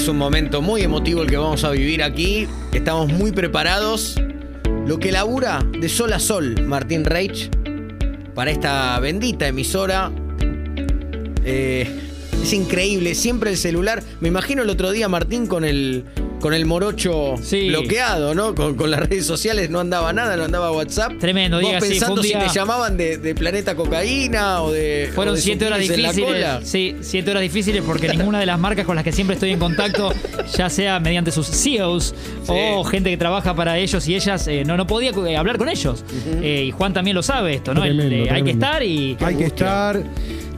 Es un momento muy emotivo el que vamos a vivir aquí. Estamos muy preparados. Lo que labura de sol a sol Martín Reich para esta bendita emisora. Eh, es increíble, siempre el celular. Me imagino el otro día Martín con el, con el morocho Sí. bloqueado, ¿no? Con, con las redes sociales no andaba nada, no andaba WhatsApp. Tremendo, Vos diga, sí, fue pensando un día- si te llamaban de, de Planeta Cocaína o de. Fueron o de siete horas difíciles. Sí, siete horas difíciles porque ninguna de las marcas con las que siempre estoy en contacto, ya sea mediante sus CEOs o gente que trabaja para ellos y ellas, eh, no, no podía eh, hablar con ellos. Eh, y Juan también lo sabe esto, ¿no? El, Tremendo, eh, hay que estar y Hay que estar,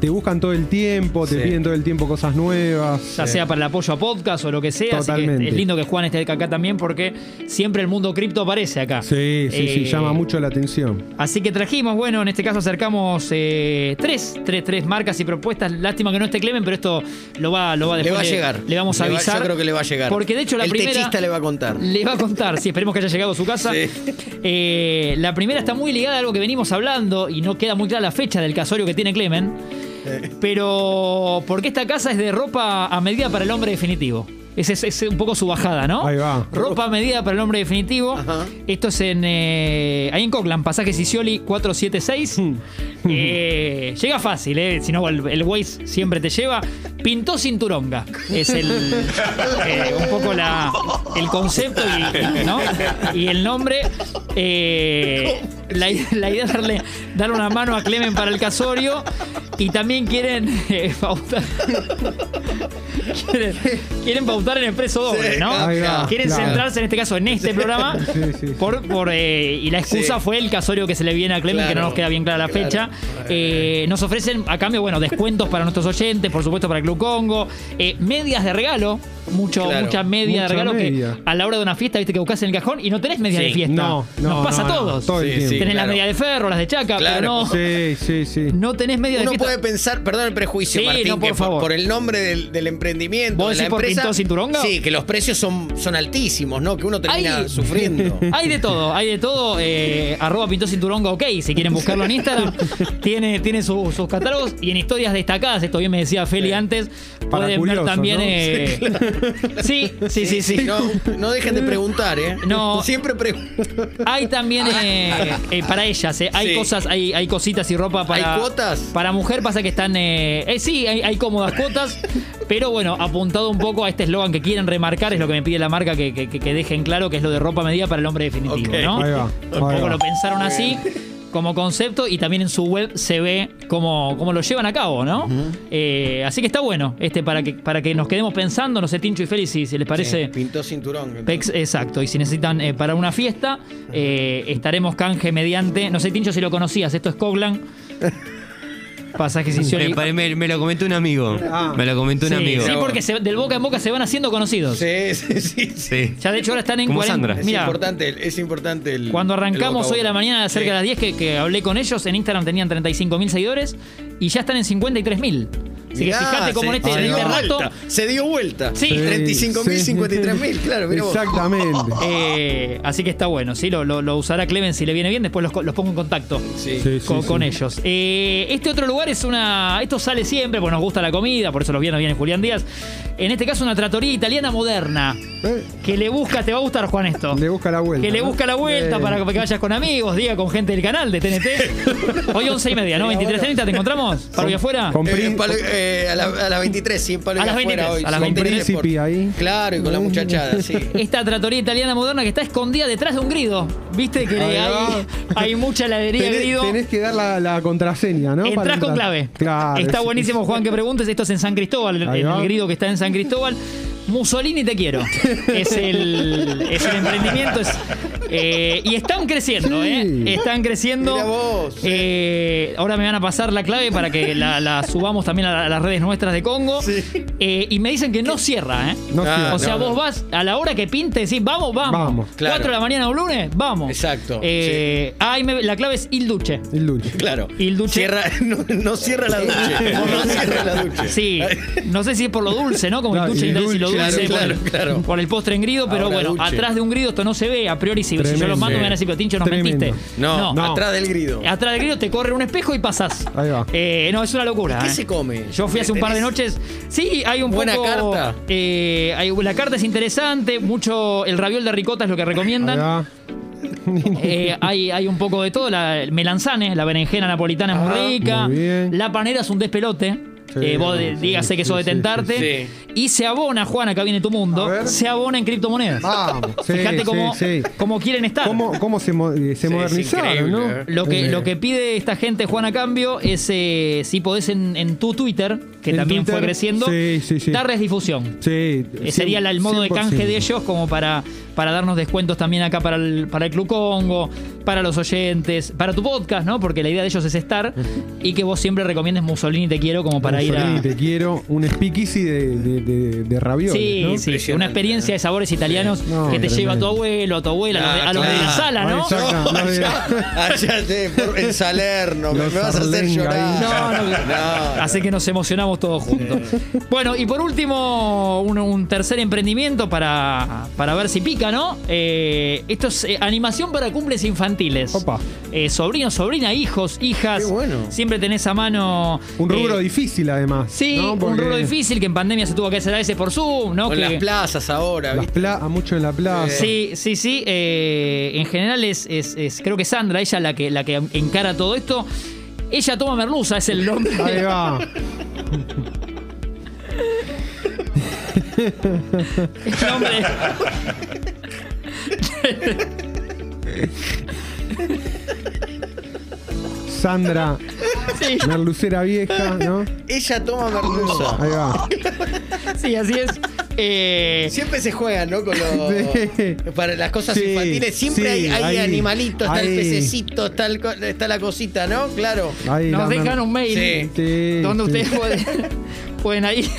te buscan todo el tiempo, te Sí. piden todo el tiempo cosas nuevas. ya sea para el apoyo a podcast o lo que sea. Así que Totalmente. es lindo que Juan esté acá también porque siempre el mundo cripto aparece acá. Sí, sí, sí, Eh, llama mucho la atención. Así que trajimos, bueno, en este caso acercamos eh, tres, tres, tres marcas y propuestas. Lástima que no esté Clemen, pero esto lo va, lo va Le después va a llegar. Le vamos a Le va- avisar. yo creo que le va a llegar. Porque de hecho la el primera. techista le va a contar. Le va a contar, sí, esperemos que haya llegado a su casa. Sí. Eh, la primera está muy ligada a algo que venimos hablando y no queda muy clara la fecha del casorio que tiene Clemen. Pero porque esta casa es de ropa a medida para el hombre definitivo. Ese es, es un poco su bajada, ¿no? Ahí va. Ropa a medida para el hombre definitivo. Ajá. Esto es en eh, ahí en Cockland, pasaje Sicioli 476. Eh, llega fácil, ¿eh? Si no, el, el Waze siempre te lleva. Pintó cinturonga. Es el, eh, un poco la, el concepto y, ¿no? y el nombre. Eh, la, la idea es darle, darle una mano a Clemen para el casorio. Y también quieren eh, pautar. quieren, quieren pautar en expreso doble, ¿no? Ahí va, Quieren claro. centrarse en este caso en este programa. Por, por, eh, y la excusa fue el casorio que se le viene a Clemen, que no nos queda bien clara la claro. fecha. Eh, nos ofrecen a cambio, bueno, descuentos para nuestros oyentes, por supuesto para el Club Congo, eh, medias de regalo, mucho, Claro. mucha media de Mucha regalo media. que a la hora de una fiesta, viste que buscas en el cajón y no tenés media Sí. de fiesta. No, no, Nos pasa no, a no, todos. todo Sí, sí. tenés la claro. media de ferro, las de chaca, Claro. pero no, Sí, sí, sí. no tenés media de Uno fiesta. puede pensar, perdón el prejuicio, Martín, no, por que favor. por el nombre del, del emprendimiento, ¿Vos de la decís por empresa, sí, que los precios son, son altísimos, ¿no? Que uno termina Ay. sufriendo. Hay de todo, hay de todo. Eh, arroba Pintó Cinturonga, ok, si quieren buscarlo en Instagram. tiene tiene su- sus catálogos y en historias destacadas, esto bien me decía Feli antes, pueden ver también... sí, sí, sí, sí. No, no dejen de preguntar, ¿eh? No. Siempre preguntan. Hay también eh, eh, para ellas, eh, hay Sí. cosas, hay, hay cositas y ropa para. ¿Hay cuotas? Para mujer pasa que están. eh, eh, sí, hay, hay cómodas cuotas, pero bueno, apuntado un poco a este eslogan que quieren remarcar, es lo que me pide la marca que, que- que dejen claro que es lo de ropa medida para el hombre definitivo, Ok. ¿no? Ahí va, Un ahí poco va. lo pensaron así. Como concepto y también en su web se ve cómo, cómo lo llevan a cabo, ¿no? Eh, así que está bueno, este para que para que nos quedemos pensando, no sé, Tincho y Félix, si, si les parece. Sí, pintó cinturón. Pex, exacto. Y si necesitan eh, para una fiesta, eh, estaremos canje mediante. No sé, Tincho, si lo conocías. Esto es Coglan. Pasaje Sicioli. Me, me- me lo comentó un amigo. Ah. Me lo comentó un Sí, amigo. sí, porque se- del boca en boca se van haciendo conocidos. Sí, sí, sí. sí. Ya de hecho ahora están en Como 40. Sandra. Es Mira, importante, es importante el. cuando el arrancamos hoy a la mañana, cerca Sí. de las 10, que, que hablé con ellos, en Instagram tenían 35 mil seguidores y ya están en 53 mil. Así Mirá, que fíjate cómo en este, se en dio este rato. vuelta. Se dio vuelta. Sí. 35 mil, Sí. 53 mil, claro, mira vos. Exactamente. eh, así que está bueno, ¿sí? Lo, lo- lo usará Clemen si le viene bien, después los, los pongo en contacto. Sí. Sí, sí, con, ellos. Eh, este otro lugar es una. Esto sale siempre, porque nos gusta la comida, por eso los viernes viene Julián Díaz. En este caso, una tratoría italiana moderna. Eh, Que le busca, te va a gustar, Juan, esto. le busca la vuelta. Que le busca la vuelta Eh, para que vayas con amigos, diga con gente del canal de TNT. Hoy 11 y media, ¿no? 23.30, ¿te encontramos? ¿Para hoy afuera? Con Eh, a, la, a las 23, sí, palo A las afuera 23, hoy. a las sí, con 23 Príncipe ahí. Claro, y con la muchachada, sí. Esta tratoría italiana moderna que está escondida detrás de un grido. ¿Viste que hay, hay mucha heladería de Tenés, grido? tenés que dar la, la contraseña, ¿no? Para Entrás con entrar. clave. Claro. Está sí. buenísimo, Juan, que preguntes. Esto es en San Cristóbal, el va. grido que está en San Cristóbal. Mussolini te quiero. Es el, es el emprendimiento. es- eh, y están creciendo, Sí. ¿eh? Están creciendo. Mira vos. Eh, ahora me van a pasar la clave para que la, la subamos también a, la- a las redes nuestras de Congo. Sí. Eh, y me dicen que no cierra, ¿eh? No Ah, cierra. O sea, no, vos no. vas a la hora que pinte, decís, vamos, vamos. Vamos, claro. 4 de la mañana un lunes, vamos. Exacto, Eh, ah, y me- la clave es Il Duce. El dulce. Claro. Y el duche. Cierra, no, no cierra la duche. No cierra la duche. Sí, no sé si es por lo dulce, ¿no? Como Claro, el dulce y y lo dulce. dulce Claro, por, claro, claro. por el postre en grido, pero Ahora bueno, dulce. atrás de un grido esto no se ve a priori. Si, si yo los mando, me van a decir, pero Tincho, nos Tremendo. mentiste. No, No. atrás del grido. Atrás del grido te corre un espejo y pasás. Ahí va. Eh, no, es una locura. ¿Qué eh. se come? Yo fui hace un par de ¿Tenés- noches. Sí, hay un Buena poco. carta. eh, hay- la carta es interesante. Mucho. El raviol de ricota es lo que Ahí recomiendan. va. Eh, hay, hay un poco de todo. La el melanzane, la berenjena napolitana es muy rica. muy bien. La panera es un despelote. Sí, Eh, vos sí, dígase que sí, sos de sí, tentarte. sí, Y se abona, Juan, acá viene tu mundo. Se abona en criptomonedas. Vamos. Sí, Fíjate cómo, sí. cómo quieren estar. ¿Cómo, cómo se, mo- eh, se Sí, es modernizaron, no? eh. Lo que, lo que pide esta gente, Juan, a cambio, es eh, si podés en, en tu Twitter, que En también fue creciendo, sí, sí, sí. darles difusión. Sí. Eh, Sería el modo de 100%. canje de ellos como para, para darnos descuentos también acá para el, para el Club Congo, para los oyentes, para tu podcast, ¿no? Porque la idea de ellos es estar y que vos siempre recomiendes Mussolini Te Quiero como para ir Mussolini, a... te quiero. Un speakeasy de, de, de, de ravioles, Sí, ¿no? sí, una experiencia de sabores italianos No, que te tremendo. lleva a tu abuelo, a tu abuela, a los de, a los de la Ah, sala. ¿no? No, no, allá, allá te- por- en Salerno, me, vas a hacer llorar. No, no, No. Así que nos emocionamos todos juntos. Bueno, y por último, un, un tercer emprendimiento para, para ver si pica, ¿no? Eh, esto es eh, animación para cumples infantiles. Opa. Eh, sobrinos, sobrina, hijos, hijas. Qué bueno. Siempre tenés a mano. Un rubro eh, difícil, además. Sí, ¿no? un rubro difícil que en pandemia se tuvo que hacer a veces por Zoom, ¿no? Con Que- las plazas ahora, Las ¿viste? pla a mucho en la plaza. Sí, sí, sí. eh, en general es, es- es- creo que Sandra, ella la que, la que encara todo esto. Ella toma merluza, es el nombre. Ahí va. El nombre. Sandra, Sí, merlucera vieja, ¿no? Ella toma merluza. Ahí va. sí, así es. Eh, Siempre se juegan, ¿no? Con los, Sí. Para las cosas Sí, infantiles. Siempre hay, sí, hay ahí, animalitos, está el pececito, está, el está la cosita, ¿no? Claro. Ahí nos dejan un mail Sí. Sí, donde sí. ustedes pueden, pueden ahí.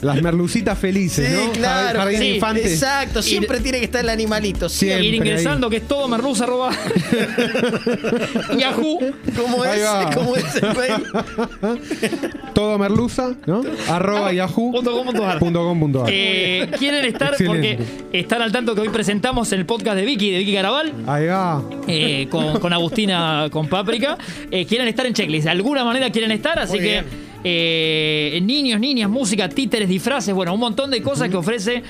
Las merlucitas felices, Sí, ¿no? claro. Jardín Sí, de infantes. Exacto, siempre tiene que estar el animalito. Siempre. ir ingresando, que es todo merluza arroba Yahoo. ¿Cómo es? ¿Cómo es el? Todo merluza, ¿no? Arroba Punto com punto ar. yahoo.com.ar. Eh, quieren estar Excelente. porque están al tanto que hoy presentamos el podcast de Vicky, de Vicky Caraval. Ahí va. eh, con, con Agustina con Páprica. Eh, quieren estar en checklist. De alguna manera quieren estar, así Muy que bien. eh, niños, niñas, música, títeres, disfraces, bueno, un montón de cosas que ofrece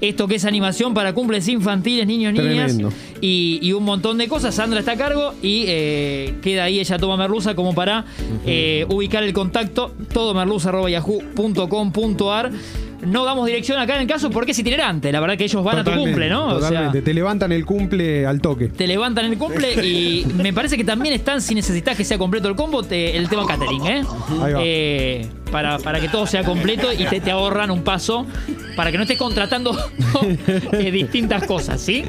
esto que es animación para cumples infantiles, niños, niñas. Y, y un montón de cosas. Sandra está a cargo y eh, queda ahí ella toma merluza como para eh, ubicar el contacto. todomerluza.yahoo.com.ar No damos dirección acá en el caso porque es itinerante. La verdad que ellos van a tu cumple, ¿no? O sea, Totalmente. Te levantan el cumple al toque. te levantan el cumple y me parece que también están, si necesitas que sea completo el combo, te- el tema catering, ¿eh? Ahí va. Eh, para, para que todo sea completo y te, te ahorran un paso para que no estés contratando. Eh, distintas cosas, ¿sí?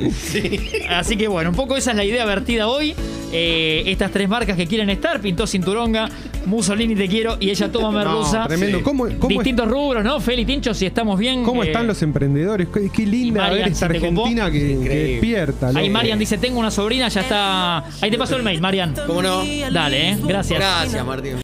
Así que bueno, un poco esa es la idea vertida hoy. Eh, estas tres marcas que quieren estar, Pintó Cinturonga, Mussolini Te Quiero y ella toma merluza. No, tremendo. Sí. ¿Cómo, cómo, Distintos rubros, ¿no? Feli Tincho, si estamos bien. cómo eh, están los emprendedores? Qué, qué linda Marian, ver esta si. Argentina que, despierta. Ahí loco. Marian dice, tengo una sobrina, ya está... Ahí te pasó el mail, Marian. ¿Cómo no? Dale, ¿eh? Gracias. Gracias, Martín.